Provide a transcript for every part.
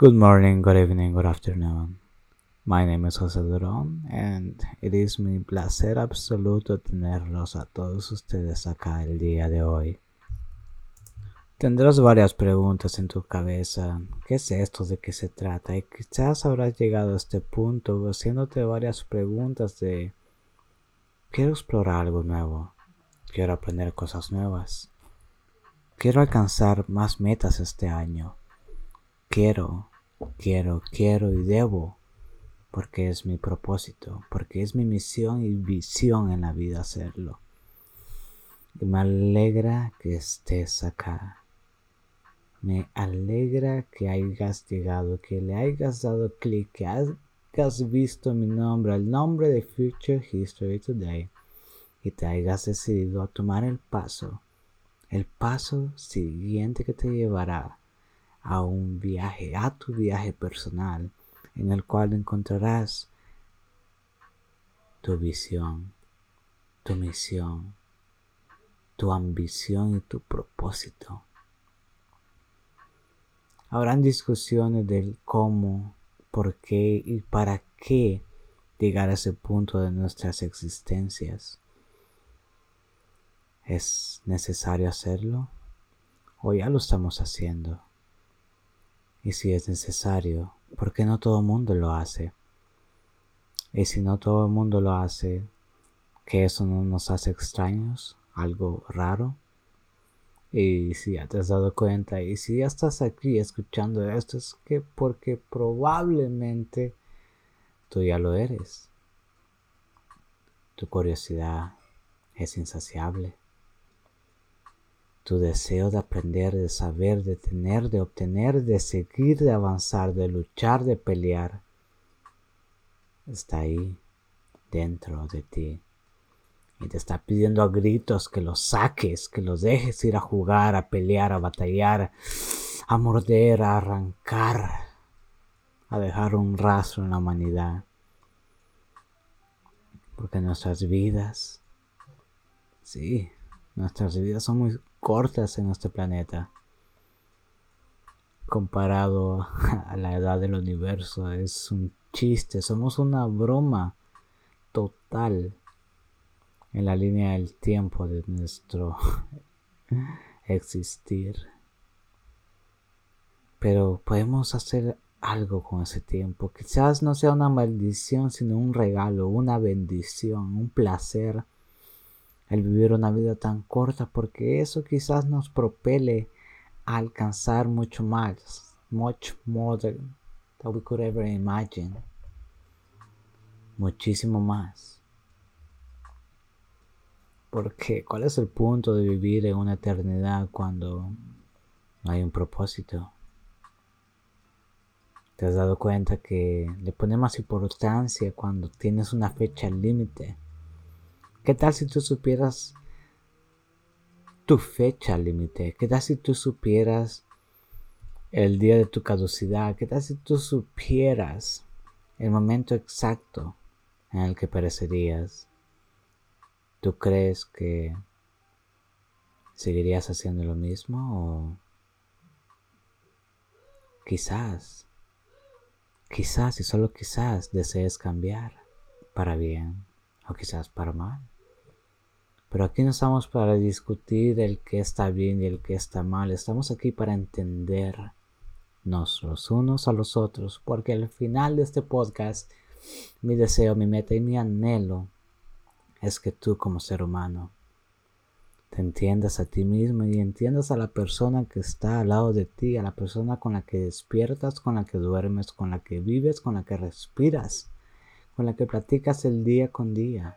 Good morning, good evening, good afternoon. My name is José Durón and it is mi placer absoluto tenerlos a todos ustedes acá el día de hoy. Tendrás varias preguntas en tu cabeza. ¿Qué es esto? ¿De qué se trata? Y quizás habrás llegado a este punto haciéndote varias preguntas de quiero explorar algo nuevo, quiero aprender cosas nuevas, quiero alcanzar más metas este año, quiero, quiero, quiero y debo, porque es mi propósito, porque es mi misión y visión en la vida hacerlo. Y me alegra que estés acá. Me alegra que hayas llegado, que le hayas dado clic, que hayas visto mi nombre, el nombre de Future History Today, y te hayas decidido a tomar el paso, el paso siguiente que te llevará a un viaje, a tu viaje personal, en el cual encontrarás tu visión, tu misión, tu ambición y tu propósito. Habrán discusiones del cómo, por qué y para qué llegar a ese punto de nuestras existencias. ¿Es necesario hacerlo? ¿O ya lo estamos haciendo? Y si es necesario, ¿por qué no todo el mundo lo hace? Y si no todo el mundo lo hace, ¿que eso no nos hace extraños? ¿Algo raro? Y si ya te has dado cuenta y si ya estás aquí escuchando esto es que porque probablemente tú ya lo eres. Tu curiosidad es insaciable. Tu deseo de aprender, de saber, de tener, de obtener, de seguir, de avanzar, de luchar, de pelear, está ahí dentro de ti y te está pidiendo a gritos que los saques, que los dejes ir a jugar, a pelear, a batallar, a morder, a arrancar, a dejar un rastro en la humanidad. Porque nuestras vidas, sí, nuestras vidas son muy cortas en este planeta. Comparado a la edad del universo, es un chiste, somos una broma total en la línea del tiempo de nuestro existir. Pero podemos hacer algo con ese tiempo. Quizás no sea una maldición, sino un regalo, una bendición, un placer el vivir una vida tan corta, porque eso quizás nos propele a alcanzar mucho más, much more than we could ever imagine. Muchísimo más. Porque, ¿cuál es el punto de vivir en una eternidad cuando no hay un propósito? ¿Te has dado cuenta que le pones más importancia cuando tienes una fecha límite? ¿Qué tal si tú supieras tu fecha límite? ¿Qué tal si tú supieras el día de tu caducidad? ¿Qué tal si tú supieras el momento exacto en el que perecerías? ¿Tú crees que seguirías haciendo lo mismo o quizás, quizás y solo quizás desees cambiar para bien o quizás para mal? Pero aquí no estamos para discutir el que está bien y el que está mal, estamos aquí para entendernos los unos a los otros, porque al final de este podcast, mi deseo, mi meta y mi anhelo es que tú como ser humano te entiendas a ti mismo y entiendas a la persona que está al lado de ti, a la persona con la que despiertas, con la que duermes, con la que vives, con la que respiras, con la que platicas el día con día.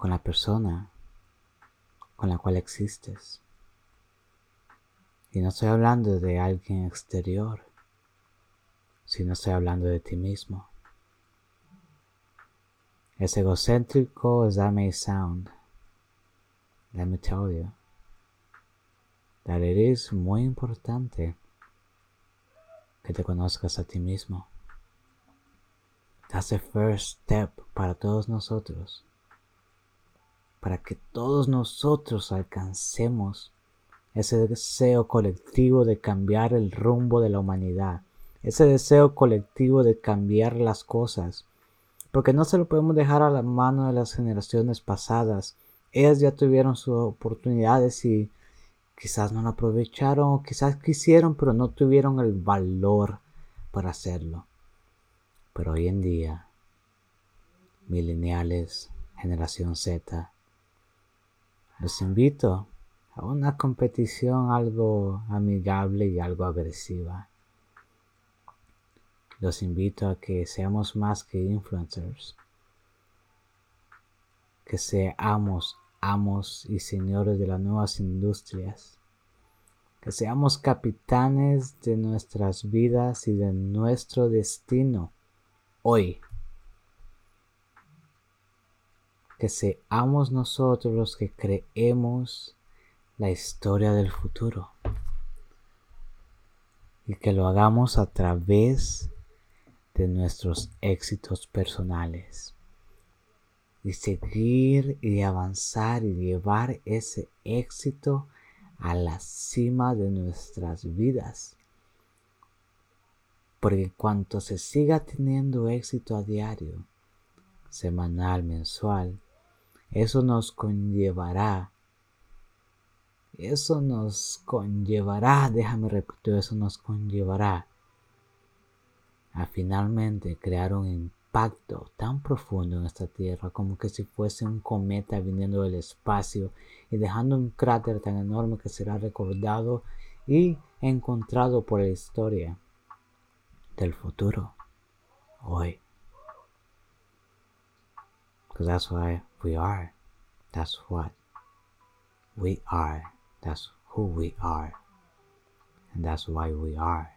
Con la persona con la cual existes. Y no estoy hablando de alguien exterior, sino estoy hablando de ti mismo. As egocéntrico as that may sound, let me tell you that it is muy importante que te conozcas a ti mismo. That's the first step para todos nosotros. Para que todos nosotros alcancemos ese deseo colectivo de cambiar el rumbo de la humanidad, ese deseo colectivo de cambiar las cosas, porque no se lo podemos dejar a la mano de las generaciones pasadas. Ellas ya tuvieron sus oportunidades y quizás no lo aprovecharon o quizás quisieron, pero no tuvieron el valor para hacerlo. Pero hoy en día, mileniales, generación Z, los invito a una competición algo amigable y algo agresiva. Los invito a que seamos más que influencers, que seamos amos y señores de las nuevas industrias, que seamos capitanes de nuestras vidas y de nuestro destino hoy. Que seamos nosotros los que creemos la historia del futuro. Y que lo hagamos a través de nuestros éxitos personales. Y seguir y avanzar y llevar ese éxito a la cima de nuestras vidas. Porque cuanto se siga teniendo éxito a diario, semanal, mensual, eso nos conllevará, eso nos conllevará, déjame repetir, eso nos conllevará. A finalmente crear un impacto tan profundo en esta tierra como que si fuese un cometa viniendo del espacio y dejando un cráter tan enorme que será recordado y encontrado por la historia del futuro. Hoy. Because that's why we are. That's what we are. That's who we are. And that's why we are.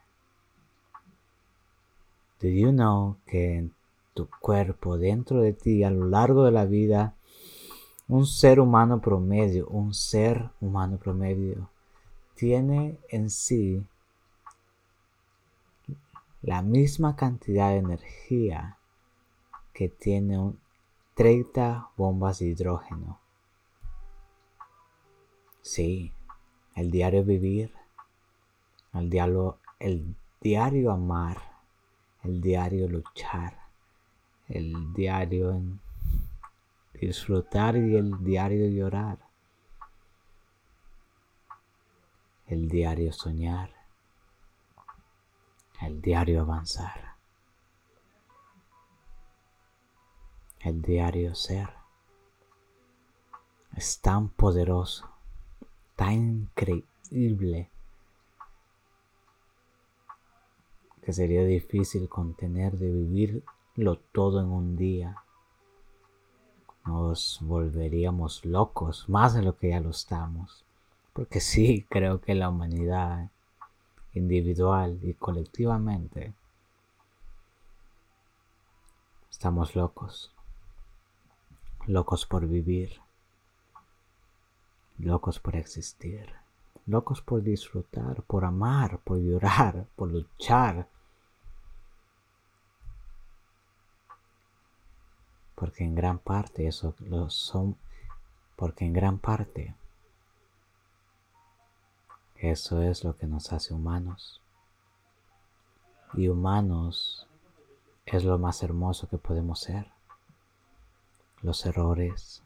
Do you know que en tu cuerpo, dentro de ti, a lo largo de la vida, un ser humano promedio, un ser humano promedio, tiene en sí la misma cantidad de energía que tiene un 30 bombas de hidrógeno. Sí, el diario vivir, el diario, el diario amar, el diario luchar, el diario disfrutar y el diario llorar, el diario soñar el diario avanzar, el diario ser. Es tan poderoso, tan increíble, que sería difícil contener de vivirlo todo en un día. Nos volveríamos locos, más de lo que ya lo estamos. Porque sí, creo que la humanidad individual y colectivamente, estamos locos, locos por vivir, locos por existir, locos por disfrutar, por amar, por llorar, por luchar. Porque en gran parte eso lo son, porque en gran parte eso es lo que nos hace humanos. Y humanos es lo más hermoso que podemos ser. Los errores,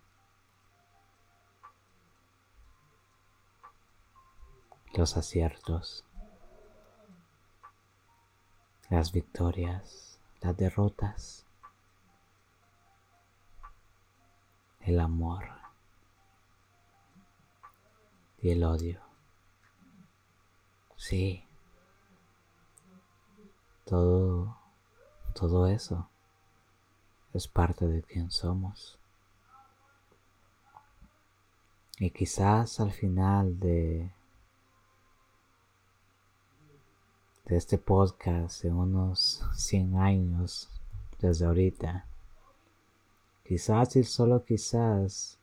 los aciertos, las victorias, las derrotas, el amor. Y el odio. Sí. Todo, todo eso es parte de quien somos. Y quizás al final de, de este podcast, en unos 100 años desde ahorita, quizás y solo quizás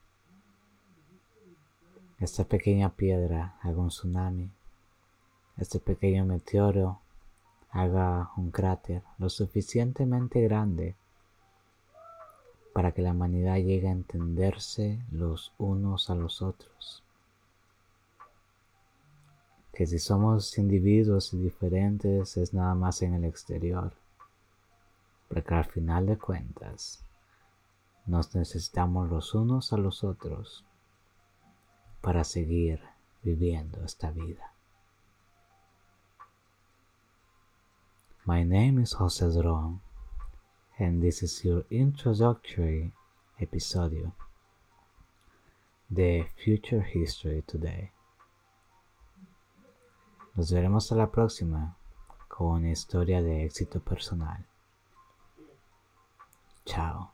esta pequeña piedra haga un tsunami este pequeño meteoro haga un cráter lo suficientemente grande para que la humanidad llegue a entenderse los unos a los otros. que si somos individuos diferentes es nada más en el exterior, porque al final de cuentas nos necesitamos los unos a los otros para seguir viviendo esta vida. My name is Jose Dron, and this is your introductory episodio de Future History Today. Nos veremos a la próxima con una historia de éxito personal. Chao.